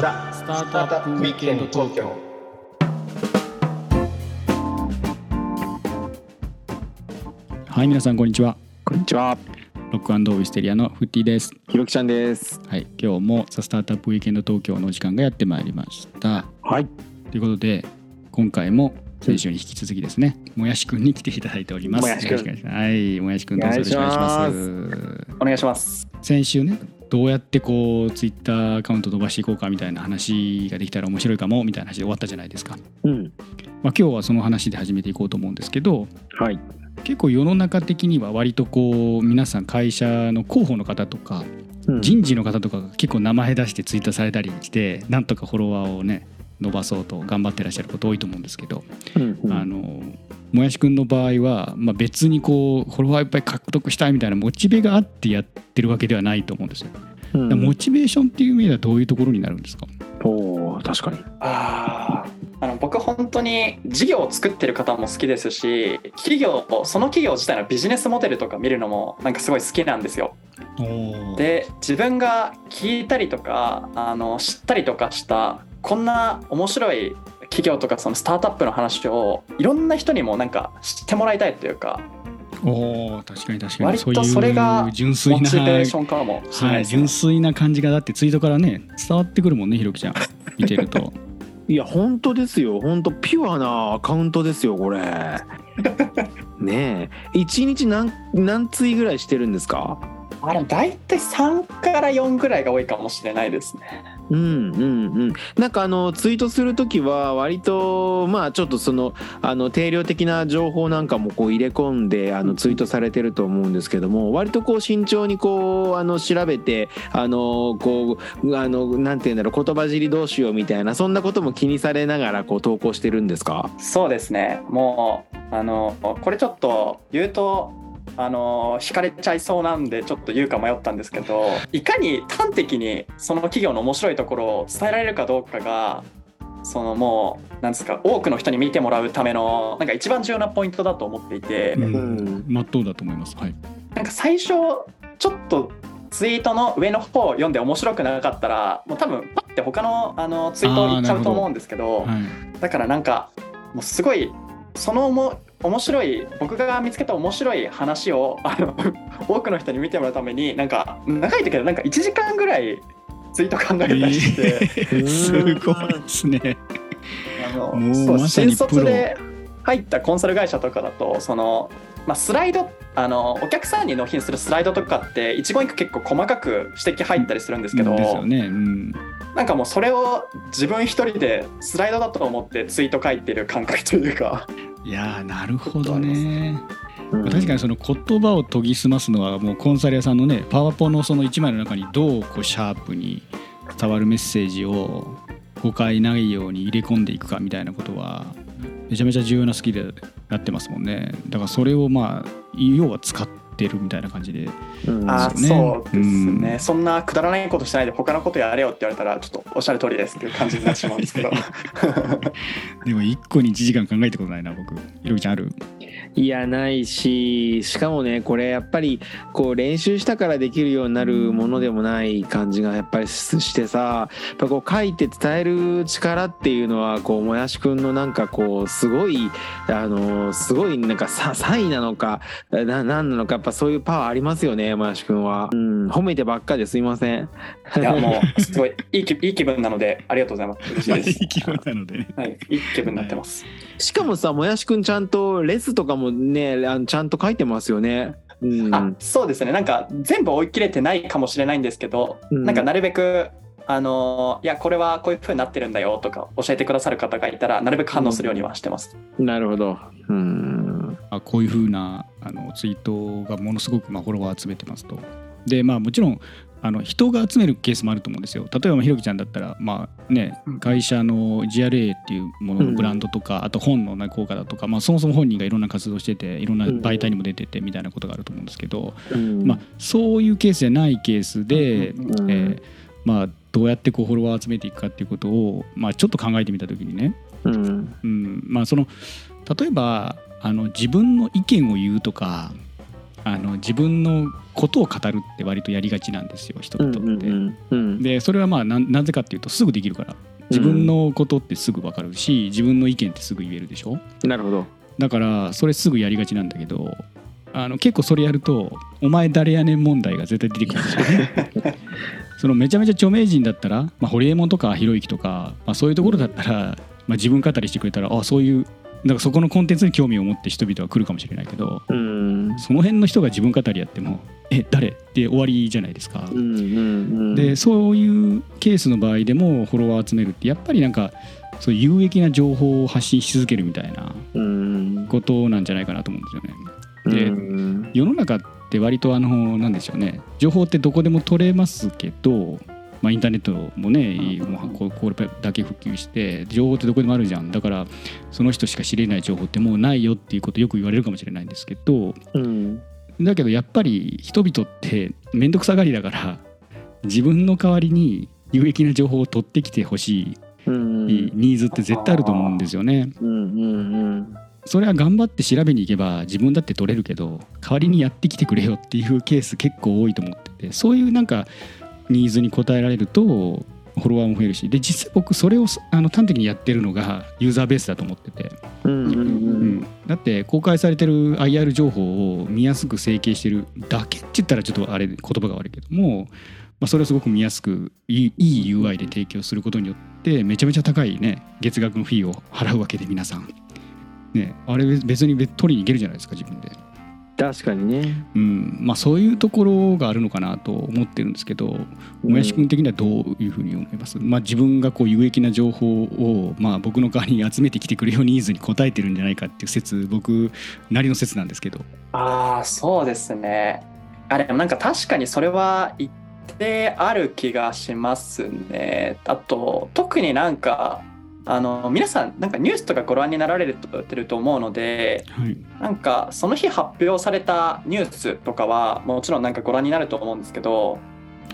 ザ・スタートアップウィークエンド東京はい皆さんこんにちは。こんにちは、ロックウィステリアのフッティです。ひろきちゃんです。はい今日もザ・スタートアップウィークエンド東京のお時間がやってまいりました。はい、ということで今回も先週に引き続きですね、もやしくんに来ていただいております。もやしくん。はいもやしくんどうぞよろしくお願いします。お願いします。先週ねどうやってこうツイッターアカウント飛ばしていこうかみたいな話ができたら面白いかもみたいな話で終わったじゃないですか、うん、まあ、今日はその話で始めていこうと思うんですけどはい、結構世の中的には割とこう皆さん会社の広報の方とかうん。人事の方とかが結構名前出してツイートされたりしてなんとかフォロワーをね伸ばそうと頑張ってらっしゃること多いと思うんですけど、うんうんあのもやしくんの場合は、まあ、別にこうフォロワーいっぱい獲得したいみたいなモチベがあってやってるわけではないと思うんですよ。うんモチベーションっていう意味ではどういうところになるんですか、おー確かに。あーあの僕本当に事業を作ってる方も好きですし企業その企業自体のビジネスモデルとか見るのもなんかすごい好きなんですよ。で自分が聞いたりとかあの知ったりとかしたこんな面白い企業とかそのスタートアップの話をいろんな人にもなんか知ってもらいたいというかおー確かに確かに。割とそれがモチベーションかもしれなはい純粋な感じがだってツイートからね伝わってくるもんねひろきちゃん。見てると いや本当ですよ、本当ピュアなアカウントですよこれ。ねえ、一日何何ツイぐらいしてるんですか？あでも大体3から4ぐらいが多いかもしれないですねうんうんうん。なんかあのツイートするときは割とまあちょっとそのあの定量的な情報なんかもこう入れ込んであのツイートされてると思うんですけども、割とこう慎重にこうあの調べてあのこうあのなんていうんだろう言葉尻どうしようみたいなそんなことも気にされながらこう投稿してるんですか？そうですねもうあのこれちょっと言うとあの惹かれちゃいそうなんでちょっと言うか迷ったんですけどいかに端的にその企業の面白いところを伝えられるかどうかがそのもうなんですか多くの人に見てもらうためのなんか一番重要なポイントだと思っていて、うん。まっとうだと思います。はい。なんか最初ちょっとツイートの上の方を読んで面白くなかったらもう多分パッて他のあのツイートを言っちゃうと思うんですけどはい。だからなんかもうすごいそのも面白い僕が見つけた面白い話をあの 多くの人に見てもらうためになんか長い時はなんか1時間ぐらいツイート考えたりして、えーすごいですね。あのそう新卒で入ったコンサル会社とかだとその、まあ、スライドあのお客さんに納品するスライドとかって一言一句結構細かく指摘入ったりするんですけど、うんなんかもうそれを自分一人でスライドだと思ってツイート書いてる感覚というかいやなるほどね。うん確かにその言葉を研ぎ澄ますのはもうコンサル屋さんのねパワポのその1枚の中にどうこうシャープに伝わるメッセージを誤解ないように入れ込んでいくかみたいなことはめちゃめちゃ重要なスキルになってます。もんねだからそれをまあ要は使っるみたいな感じでうん。あそうですね、うん。そんなくだらないことしないで他のことやれよって言われたらちょっとおっしゃる通りですっていう感じになってしまうんですけど。でも1個に1時間考えたことないな僕。ひろきちゃんある？いやないししかもねこれやっぱりこう練習したからできるようになるものでもない感じがやっぱりししてさやっぱこう書いて伝える力っていうのはこうもやしくんのなんかこうすごいあのすごいなんかさサイなのかななんなのかぱそういうパワーありますよねもやしくんは、うん、褒めてばっかですいません。いやもうすごいいい気いい気分なのでありがとうございます。嬉しいです。いい気分なので。ねはい、いい気分になってます。しかもさもやしくんちゃんとレスとかもねあのちゃんと書いてますよね。うん。あそうですね。なんか全部追い切れてないかもしれないんですけど、うん。なんかなるべくあのいやこれはこういう風になってるんだよとか教えてくださる方がいたらなるべく反応するようにはしてます。なるほど。うんあこういうふうなあのツイートがものすごくまあフォロワー集めてますと。でまあもちろんあの人が集めるケースもあると思うんですよ。例えばまあひろきちゃんだったら、まあね、会社の GRA っていうもののブランドとか、あと本の、ね、効果だとか、まあ、そもそも本人がいろんな活動してていろんな媒体にも出ててみたいなことがあると思うんですけど、うん。まあ、そういうケースじゃないケースで、うん。えーまあ、どうやってこうフォロワー集めていくかっていうことを、まあ、ちょっと考えてみた時にね、うん。うん。まあ、その例えばあの自分の意見を言うとかあの自分のことを語るって割とやりがちなんですよ人にとって。うんうんうんでそれはまあななぜかっていうとすぐできるから。自分のことってすぐ分かるし自分の意見ってすぐ言えるでしょ？なるほど。だからそれすぐやりがちなんだけどあの結構それやると「お前誰やねん」問題が絶対出てくるんですよね。そのめちゃめちゃ著名人だったら、まあ、堀エモ門とかひろゆきとか、まあ、そういうところだったら、まあ、自分語りしてくれたらあそういうだからそこのコンテンツに興味を持って人々は来るかもしれないけどうんその辺の人が自分語りやっても「え誰?」って終わりじゃないですか。うんうんうんでそういうケースの場合でもフォロワーを集めるってやっぱりなんかそう有益な情報を発信し続けるみたいなうんことなんじゃないかなと思うんですよね。でうん世の中って割とあのなんでしょうね情報ってどこでも取れますけど、まあ、インターネットもねもうここれだけ普及して情報ってどこでもあるじゃん。だからその人しか知れない情報ってもうないよっていうことよく言われるかもしれないんですけどうん。だけどやっぱり人々って面倒くさがりだから自分の代わりに有益な情報を取ってきてほしいうん。ニーズって絶対あると思うんですよね。うんうん。それは頑張って調べに行けば自分だって取れるけど代わりにやってきてくれよっていうケース結構多いと思っててそういうなんかニーズに応えられるとフォロワーも増えるし。で実際僕それをあの端的にやってるのがユーザーベースだと思ってて、うんうんううん。ん、だって公開されてる IR 情報を見やすく整形してるだけって言ったらちょっとあれ言葉が悪いけども、まあ、それをすごく見やすくいいいい UI で提供することによってめちゃめちゃ高いね月額のフィーを払うわけで皆さん。ね、あれ別に別取りに行けるじゃないですか自分で、確かにね。うん。まあ、そういうところがあるのかなと思ってるんですけどもやし君的にはどういうふうに思います、まあ、自分がこう有益な情報を、まあ、僕の代わりに集めてきてくれよニーズに応えてるんじゃないかっていう説僕なりの説なんですけど。ああそうですね。あれなんか確かにそれは一定ある気がしますね。あと特になんかあの皆さんなんかニュースとかご覧になられてると思うのではい。なんかその日発表されたニュースとかはもちろんなんかご覧になると思うんですけど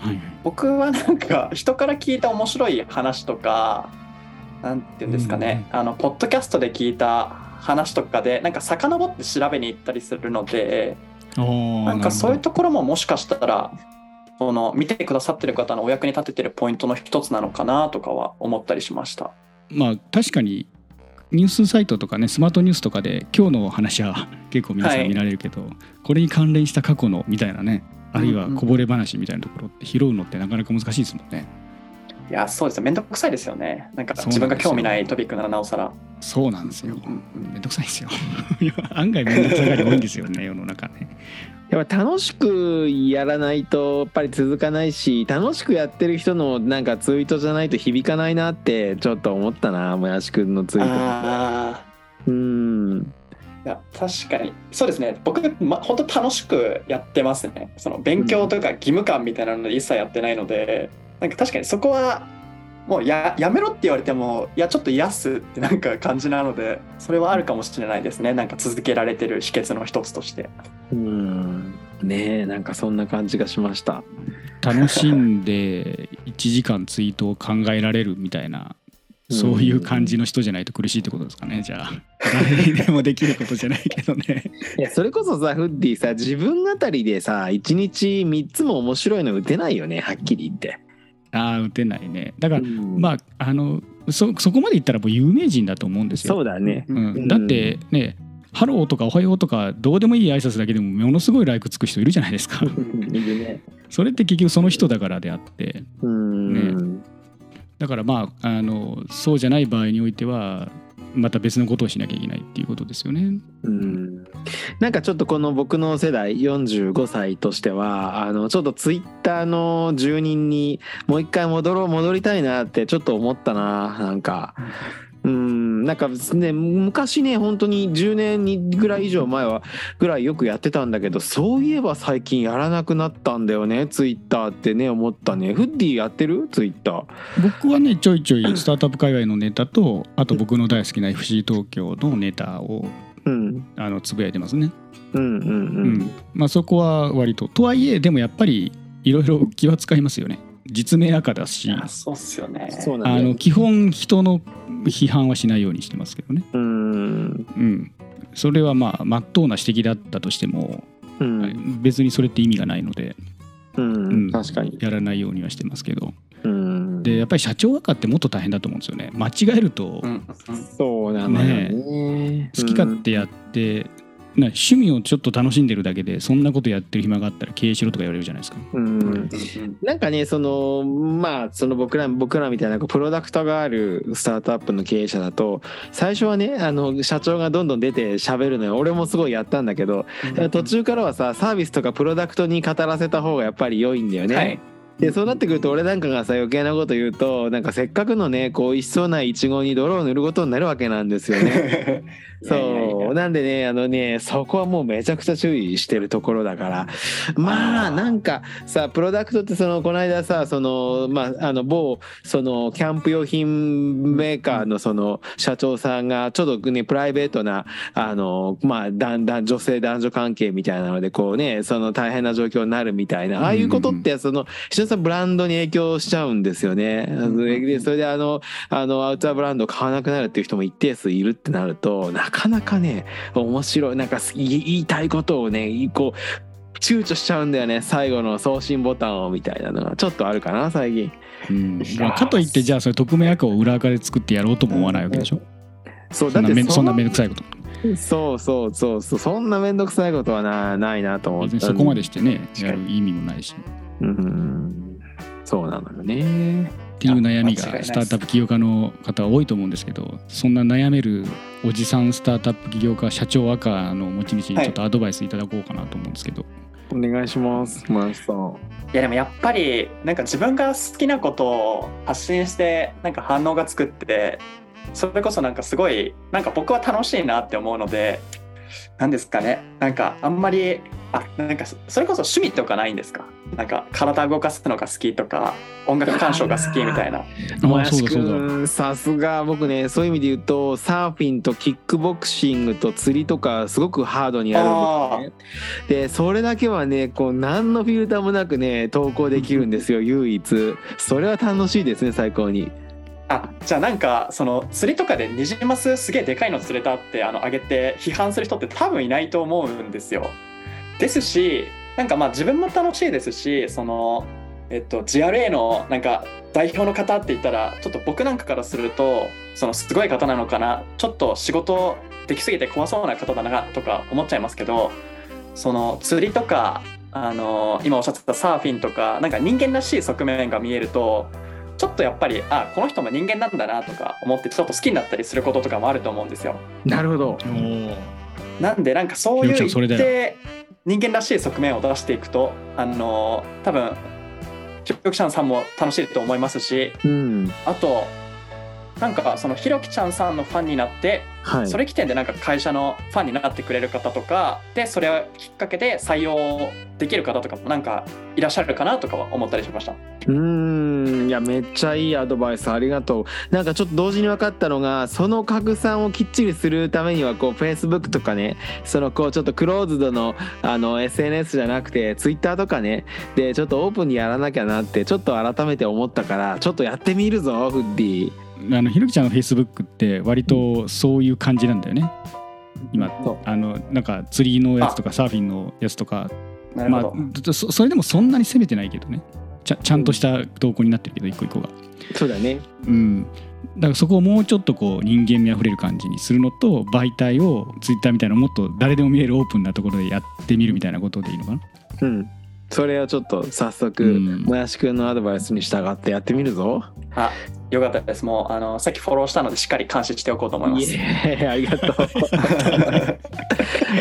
はい僕はなんか 人から聞いた面白い話とかなんていうんですかね、あのポッドキャストで聞いた話とかでなんか遡って調べに行ったりするのでなんかそういうところももしかしたらその見てくださってる方のお役に立ててるポイントの一つなのかなとかは思ったりしました。まあ確かにニュースサイトとかねスマートニュースとかで今日の話は 結構皆さん見られるけど、これに関連した過去のみたいなねあるいはこぼれ話みたいなところって拾うのってなかなか難しいですもんね。いやそうですよめんどくさいですよねなんか自分が興味ないトピックならなおさら。そうなんですよ。うんうんめんどくさいですよ。案外めんどくさがり多いんですよね世の中ね。やっぱ楽しくやらないとやっぱり続かないし楽しくやってる人のなんかツイートじゃないと響かないなってちょっと思ったなもやしくんのツイート。あうん。ーいや確かに。そうですね。僕、ま、本当楽しくやってますね。その勉強とか義務感みたいなので一切やってないので、なんか確かにそこはもうややめろって言われてもいやちょっと癒すってなんか感じなのでそれはあるかもしれないですね。なんか続けられてる秘訣の一つとして。うん。ねえなんかそんな感じがしました。楽しんで1時間ツイートを考えられるみたいなそういう感じの人じゃないと苦しいってことですかねじゃあ。誰にでもできることじゃないけどね。いやそれこそさフッディさ自分語りでさ1日3つも面白いの打てないよねはっきり言って、ああ打てないね。だから、うん。まああのそそこまで言ったらもう有名人だと思うんですよ。そうだね。うん、だってね「ハロー」とか「おはよう」とかどうでもいい挨拶だけでもものすごいライクつく人いるじゃないですか。ね。それって結局その人だからであって。うん、だからまああのそうじゃない場合においてはまた別のことをしなきゃいけないっていうことですよね。うんなんかちょっとこの僕の世代45歳としてはあのちょっとツイッターの住人にもう一回戻ろう戻りたいなってちょっと思ったななんか。うんなんかね昔ね本当に10年にぐらい以上前はぐらいよくやってたんだけどそういえば最近やらなくなったんだよねツイッターってね思ったね。フッディやってる？ツイッター。僕はねちょいちょいスタートアップ界隈のネタとあと僕の大好きな FC 東京のネタをうん。あのつぶやいてますね。うんうんううん。んまあ、そこは割と。とはいえでもやっぱりいろいろ気は使いますよね。実名赤だし。そうっすよね。そうなんだよ。あの基本人の批判はしないようにしてますけどね。うん。うん、それはまあ真っ当な指摘だったとしても、うん。別にそれって意味がないので、うん、うん。確かに。やらないようにはしてますけど。うん、でやっぱり社長赤ってもっと大変だと思うんですよね。間違えると。うんうんそうなのよね。好き勝手やって、な趣味をちょっと楽しんでるだけでそんなことやってる暇があったら経営しろとか言われるじゃないですか。うん、うんなんかねそのまあその僕ら僕らみたいなこうプロダクトがあるスタートアップの経営者だと最初はねあの社長がどんどん出て喋るのよ。俺もすごいやったんだけど途中からはさサービスとかプロダクトに語らせた方がやっぱり良いんだよね。はいでそうなってくると俺なんかがさ余計なこと言うとなんかせっかくのねこう一層ないイチゴに泥を塗ることになるわけなんですよね。いやいやいやそうなんでねあのねそこはもうめちゃくちゃ注意してるところだから。まあなんかさプロダクトってそのこの間さそのまああの某そのキャンプ用品メーカーのその社長さんがちょっとねプライベートなあのまあだんだん女性男女関係みたいなのでこうねその大変な状況になるみたいなああいうことってその一つブランドに影響しちゃうんですよね。それであのあのアウトドアブランドを買わなくなるっていう人も一定数いるってなるとなかなかね面白いなんか言いたいことをねこう躊躇しちゃうんだよね最後の送信ボタンをみたいなのがちょっとあるかな最近うんまあかといってじゃあそれ匿名アカを裏垢で作ってやろうとも思わないわけでしょ。そうそんなめんそんなめんどくさいこと。そうそうそうそうそんな面倒くさいことはなないなと思ってそこまでしてねやる意味もないし。うんそうなのよねっていう悩みがスタートアップ起業家の方は多いと思うんですけどそんな悩めるおじさんスタートアップ起業家社長赤の持ち主にちょっとアドバイスいただこうかなと思うんですけど、お願いします。さんいやでもやっぱりなんか自分が好きなことを発信してなんか反応が作ってそれこそなんかすごいなんか僕は楽しいなって思うのでなんですかね。なんかあんまりあなんかそそれこそ趣味とかないんですか？なんか体動かすのが好きとか音楽鑑賞が好きみたいな。さすが僕ねそういう意味で言うとサーフィンとキックボクシングと釣りとかすごくハードにやるんですね。でそれだけはねこう何のフィルターもなくね投稿できるんですよ唯一。それは楽しいですね最高に。あじゃあなんかその釣りとかでニジマスすげえでかいの釣れたってあの上げて批判する人って多分いないと思うんですよ。ですしなんかまあ自分も楽しいですしそのえっと GRA のなんか代表の方って言ったらちょっと僕なんかからするとそのすごい方なのかな。ちょっと仕事できすぎて怖そうな方だなとか思っちゃいますけどその釣りとかあの今おっしゃってたサーフィンとかなんか人間らしい側面が見えるとちょっとやっぱりあこの人も人間なんだなとか思ってちょっと好きになったりすることとかもあると思うんですよ。なるほど。なんでなんかそういう一定人間らしい側面を出していくとあの多分ひろきちゃんさんも楽しいと思いますしうん。あとなんかそのひろきちゃんさんのファンになってはい。それ起点でなんか会社のファンになってくれる方とかでそれをきっかけで採用できる方とかもなんかいらっしゃるかなとかは思ったりしました。うーんいやめっちゃいいアドバイスありがとう。なんかちょっと同時に分かったのがその拡散をきっちりするためにはこう Facebook とかねそのこうちょっとクローズドのあの SNS じゃなくて Twitter とかねでちょっとオープンにやらなきゃなってちょっと改めて思ったからちょっとやってみるぞフッディあのひろきちゃんのフェイスブックって割とそういう感じなんだよね。今あのなんか釣りのやつとかサーフィンのやつとか。まあそそれでもそんなに攻めてないけどね。ちゃちゃんとした投稿になってるけど一個一個が。そうだね。うん。だからそこをもうちょっとこう人間味あふれる感じにするのと媒体をツイッターみたいなもっと誰でも見えるオープンなところでやってみるみたいなことでいいのかな。うん。それをちょっと早速、うん。もやしくんのアドバイスに従ってやってみるぞ。あよかったです。もうあのさっきフォローしたのでしっかり監視しておこうと思いまイす。エーイありがとう。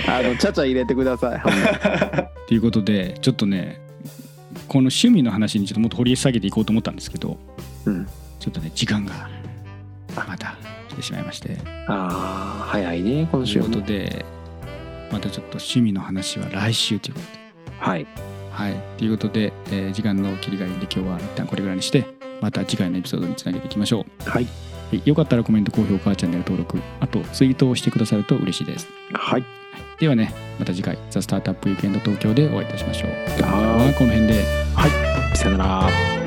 あのちゃちゃ入れてください ということでちょっとねこの趣味の話にちょっともっと掘り下げていこうと思ったんですけどうん。ちょっとね時間がまた来てしまいまして。ああ早いね今週ということでまたちょっと趣味の話は来週ということで。はい。はい。ということで、えー時間の切り替えで今日は一旦これぐらいにしてまた次回のエピソードにつなげていきましょう。はい。はい。よかったらコメント高評価チャンネル登録あとツイートをしてくださると嬉しいです。はい。ではねまた次回「ザ・スタートアップ・ウィークエンド東京」でお会いいたしましょう。今回ははこの辺で。さよなら